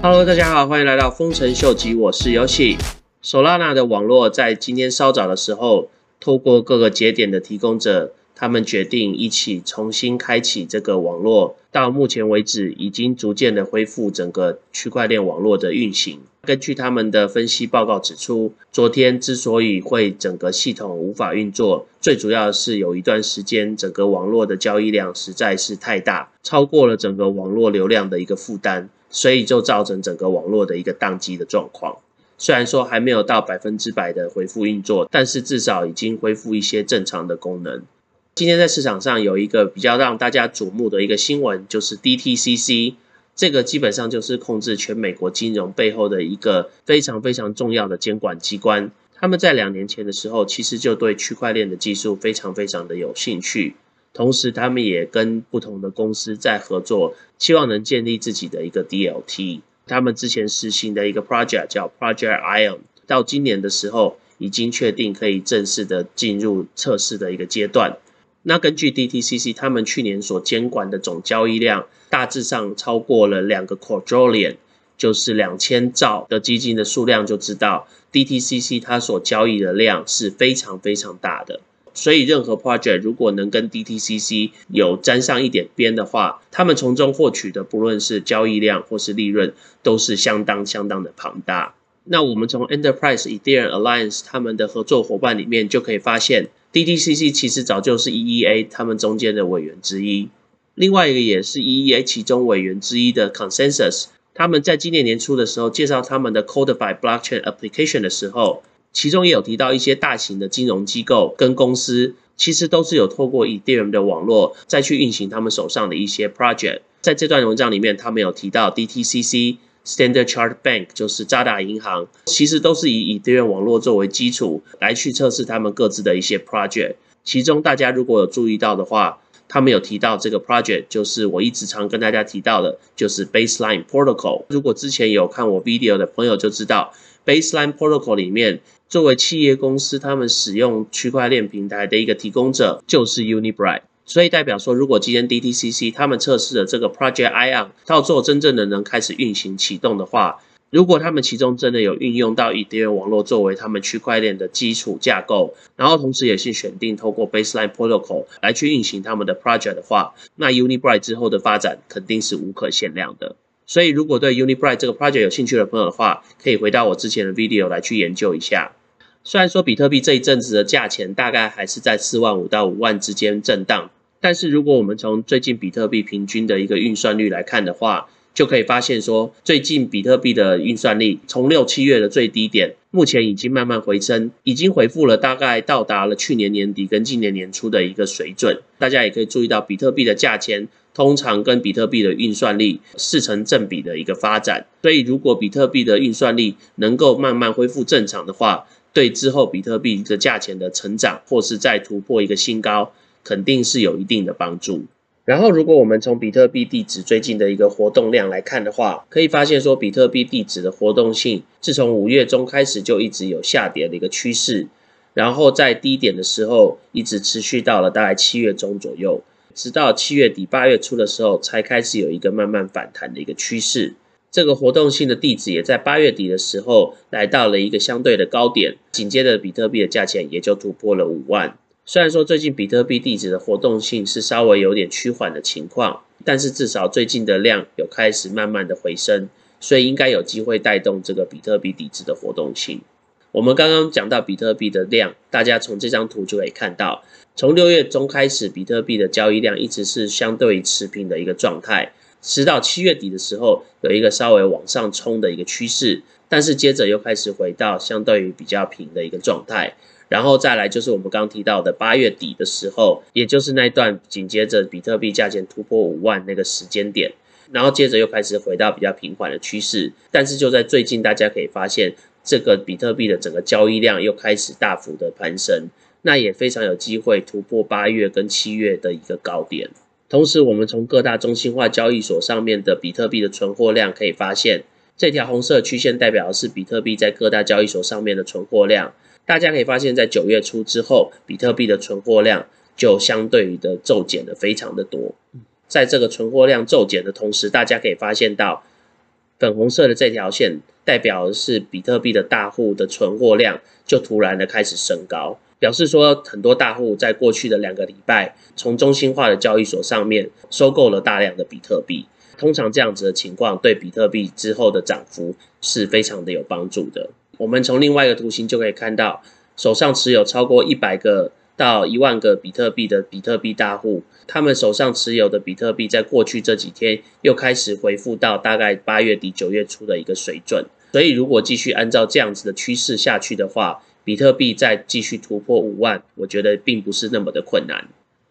Hello，大家好，欢迎来到丰臣秀吉，我是游戏。Solana 的网络在今天稍早的时候，透过各个节点的提供者，他们决定一起重新开启这个网络。到目前为止，已经逐渐的恢复整个区块链网络的运行。根据他们的分析报告指出，昨天之所以会整个系统无法运作，最主要是有一段时间整个网络的交易量实在是太大，超过了整个网络流量的一个负担，所以就造成整个网络的一个宕机的状况。虽然说还没有到百分之百的恢复运作，但是至少已经恢复一些正常的功能。今天在市场上有一个比较让大家瞩目的一个新闻，就是 DTCC。这个基本上就是控制全美国金融背后的一个非常非常重要的监管机关。他们在两年前的时候，其实就对区块链的技术非常非常的有兴趣，同时他们也跟不同的公司在合作，希望能建立自己的一个 DLT。他们之前实行的一个 project 叫 Project Ion，到今年的时候已经确定可以正式的进入测试的一个阶段。那根据 DTCC 他们去年所监管的总交易量，大致上超过了两个 quadrillion，就是两千兆的基金的数量，就知道 DTCC 它所交易的量是非常非常大的。所以任何 project 如果能跟 DTCC 有沾上一点边的话，他们从中获取的不论是交易量或是利润，都是相当相当的庞大。那我们从 Enterprise Ethereum Alliance 他们的合作伙伴里面就可以发现。DTCC 其实早就是 EEA 他们中间的委员之一，另外一个也是 EEA 其中委员之一的 Consensus，他们在今年年初的时候介绍他们的 Codify Blockchain Application 的时候，其中也有提到一些大型的金融机构跟公司，其实都是有透过 Ethereum 的网络再去运行他们手上的一些 project。在这段文章里面，他们有提到 DTCC。Standard Chart Bank 就是渣打银行，其实都是以以太链网络作为基础来去测试他们各自的一些 project。其中大家如果有注意到的话，他们有提到这个 project，就是我一直常跟大家提到的，就是 Baseline Protocol。如果之前有看我 video 的朋友就知道，Baseline Protocol 里面作为企业公司，他们使用区块链平台的一个提供者就是 Unibright。所以代表说，如果今天 DTCC 他们测试的这个 Project Ion 到最后真正的能开始运行启动的话，如果他们其中真的有运用到以太链网络作为他们区块链的基础架构，然后同时也是选定透过 Baseline Protocol 来去运行他们的 project 的话，那 Unibright 之后的发展肯定是无可限量的。所以如果对 Unibright 这个 project 有兴趣的朋友的话，可以回到我之前的 video 来去研究一下。虽然说比特币这一阵子的价钱大概还是在四万五到五万之间震荡。但是如果我们从最近比特币平均的一个运算率来看的话，就可以发现说，最近比特币的运算力从六七月的最低点，目前已经慢慢回升，已经回复了大概到达了去年年底跟今年年初的一个水准。大家也可以注意到，比特币的价钱通常跟比特币的运算力是成正比的一个发展。所以如果比特币的运算力能够慢慢恢复正常的话，对之后比特币的价钱的成长或是再突破一个新高。肯定是有一定的帮助。然后，如果我们从比特币地址最近的一个活动量来看的话，可以发现说，比特币地址的活动性自从五月中开始就一直有下跌的一个趋势，然后在低点的时候一直持续到了大概七月中左右，直到七月底八月初的时候才开始有一个慢慢反弹的一个趋势。这个活动性的地址也在八月底的时候来到了一个相对的高点，紧接着比特币的价钱也就突破了五万。虽然说最近比特币地址的活动性是稍微有点趋缓的情况，但是至少最近的量有开始慢慢的回升，所以应该有机会带动这个比特币地址的活动性。我们刚刚讲到比特币的量，大家从这张图就可以看到，从六月中开始，比特币的交易量一直是相对于持平的一个状态，直到七月底的时候有一个稍微往上冲的一个趋势，但是接着又开始回到相对于比较平的一个状态。然后再来就是我们刚刚提到的八月底的时候，也就是那段紧接着比特币价钱突破五万那个时间点，然后接着又开始回到比较平缓的趋势。但是就在最近，大家可以发现这个比特币的整个交易量又开始大幅的攀升，那也非常有机会突破八月跟七月的一个高点。同时，我们从各大中心化交易所上面的比特币的存货量可以发现，这条红色曲线代表的是比特币在各大交易所上面的存货量。大家可以发现，在九月初之后，比特币的存货量就相对于的骤减的非常的多。在这个存货量骤减的同时，大家可以发现到粉红色的这条线代表的是比特币的大户的存货量就突然的开始升高，表示说很多大户在过去的两个礼拜从中心化的交易所上面收购了大量的比特币。通常这样子的情况对比特币之后的涨幅是非常的有帮助的。我们从另外一个图形就可以看到，手上持有超过一百个到一万个比特币的比特币大户，他们手上持有的比特币在过去这几天又开始回复到大概八月底九月初的一个水准。所以如果继续按照这样子的趋势下去的话，比特币再继续突破五万，我觉得并不是那么的困难。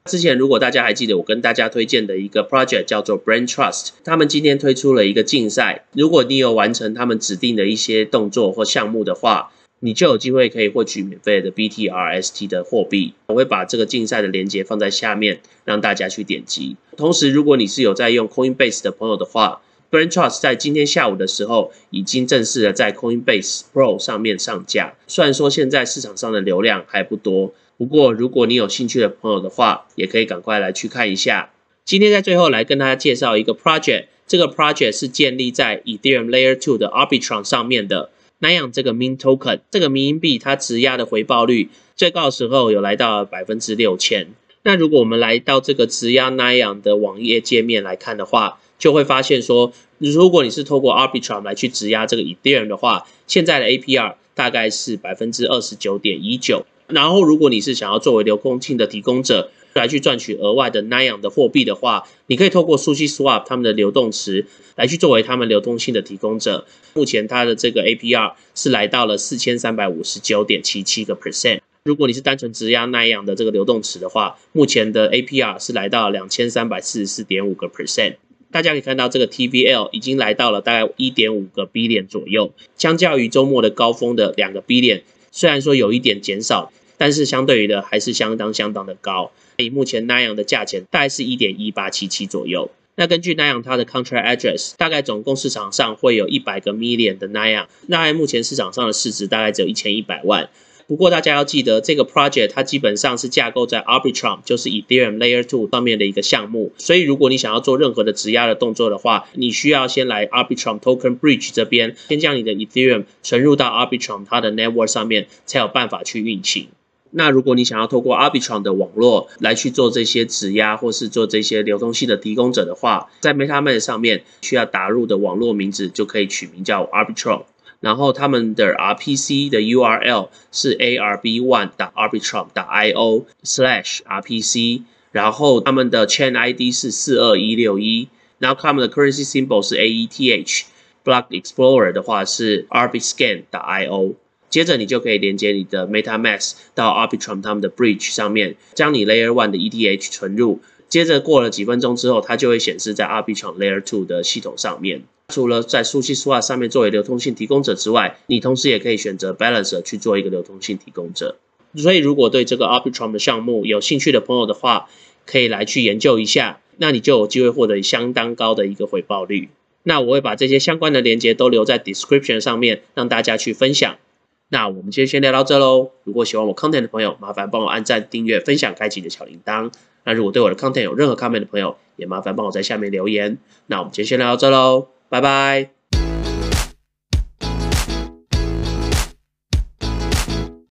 之前如果大家还记得我跟大家推荐的一个 project 叫做 Brain Trust，他们今天推出了一个竞赛，如果你有完成他们指定的一些动作或项目的话，你就有机会可以获取免费的 BTRST 的货币。我会把这个竞赛的链接放在下面，让大家去点击。同时，如果你是有在用 Coinbase 的朋友的话，Brain Trust 在今天下午的时候已经正式的在 Coinbase Pro 上面上架。虽然说现在市场上的流量还不多。不过，如果你有兴趣的朋友的话，也可以赶快来去看一下。今天在最后来跟大家介绍一个 project，这个 project 是建立在 Ethereum Layer Two 的 Arbitrum 上面的。那样这个 Min Token 这个民营币，它质押的回报率最高时候有来到百分之六千。那如果我们来到这个质押那样的网页界面来看的话，就会发现说，如果你是透过 Arbitrum 来去质押这个 Ethereum 的话，现在的 APR 大概是百分之二十九点一九。然后，如果你是想要作为流动性的提供者来去赚取额外的那样的货币的话，你可以透过 Sushi Swap 他们的流动池来去作为他们流动性的提供者。目前它的这个 APR 是来到了四千三百五十九点七七个 percent。如果你是单纯质押那样的这个流动池的话，目前的 APR 是来到两千三百四十四点五个 percent。大家可以看到，这个 TVL 已经来到了大概一点五个 billion 左右，相较于周末的高峰的两个 billion。虽然说有一点减少，但是相对于的还是相当相当的高。以目前那样的价钱，大概是一点一八七七左右。那根据那样它的 contract address，大概总共市场上会有一百个 million 的那样。那目前市场上的市值大概只有一千一百万。不过大家要记得，这个 project 它基本上是架构在 Arbitrum，就是 Ethereum Layer Two 上面的一个项目。所以如果你想要做任何的质押的动作的话，你需要先来 Arbitrum Token Bridge 这边，先将你的 Ethereum 存入到 Arbitrum 它的 network 上面，才有办法去运行。那如果你想要透过 Arbitrum 的网络来去做这些质押或是做这些流动性的提供者的话，在 MetaMask 上面需要打入的网络名字就可以取名叫 Arbitrum。然后他们的 RPC 的 URL 是 arb1. arbitrum. io slash RPC，然后他们的 chain ID 是四二一六一，然后他们的 currency symbol 是 AETH，block explorer 的话是 arbitscan. io，接着你就可以连接你的 MetaMask 到 Arbitrum 他们的 bridge 上面，将你 Layer One 的 ETH 存入，接着过了几分钟之后，它就会显示在 Arbitrum Layer Two 的系统上面。除了在苏西苏瓦上面作为流通性提供者之外，你同时也可以选择 Balancer 去做一个流通性提供者。所以，如果对这个 Arbitrum 的项目有兴趣的朋友的话，可以来去研究一下，那你就有机会获得相当高的一个回报率。那我会把这些相关的链接都留在 description 上面，让大家去分享。那我们今天先聊到这喽。如果喜欢我 content 的朋友，麻烦帮我按赞、订阅、分享、开启你的小铃铛。那如果对我的 content 有任何 comment 的朋友，也麻烦帮我在下面留言。那我们今天先聊到这喽。拜拜。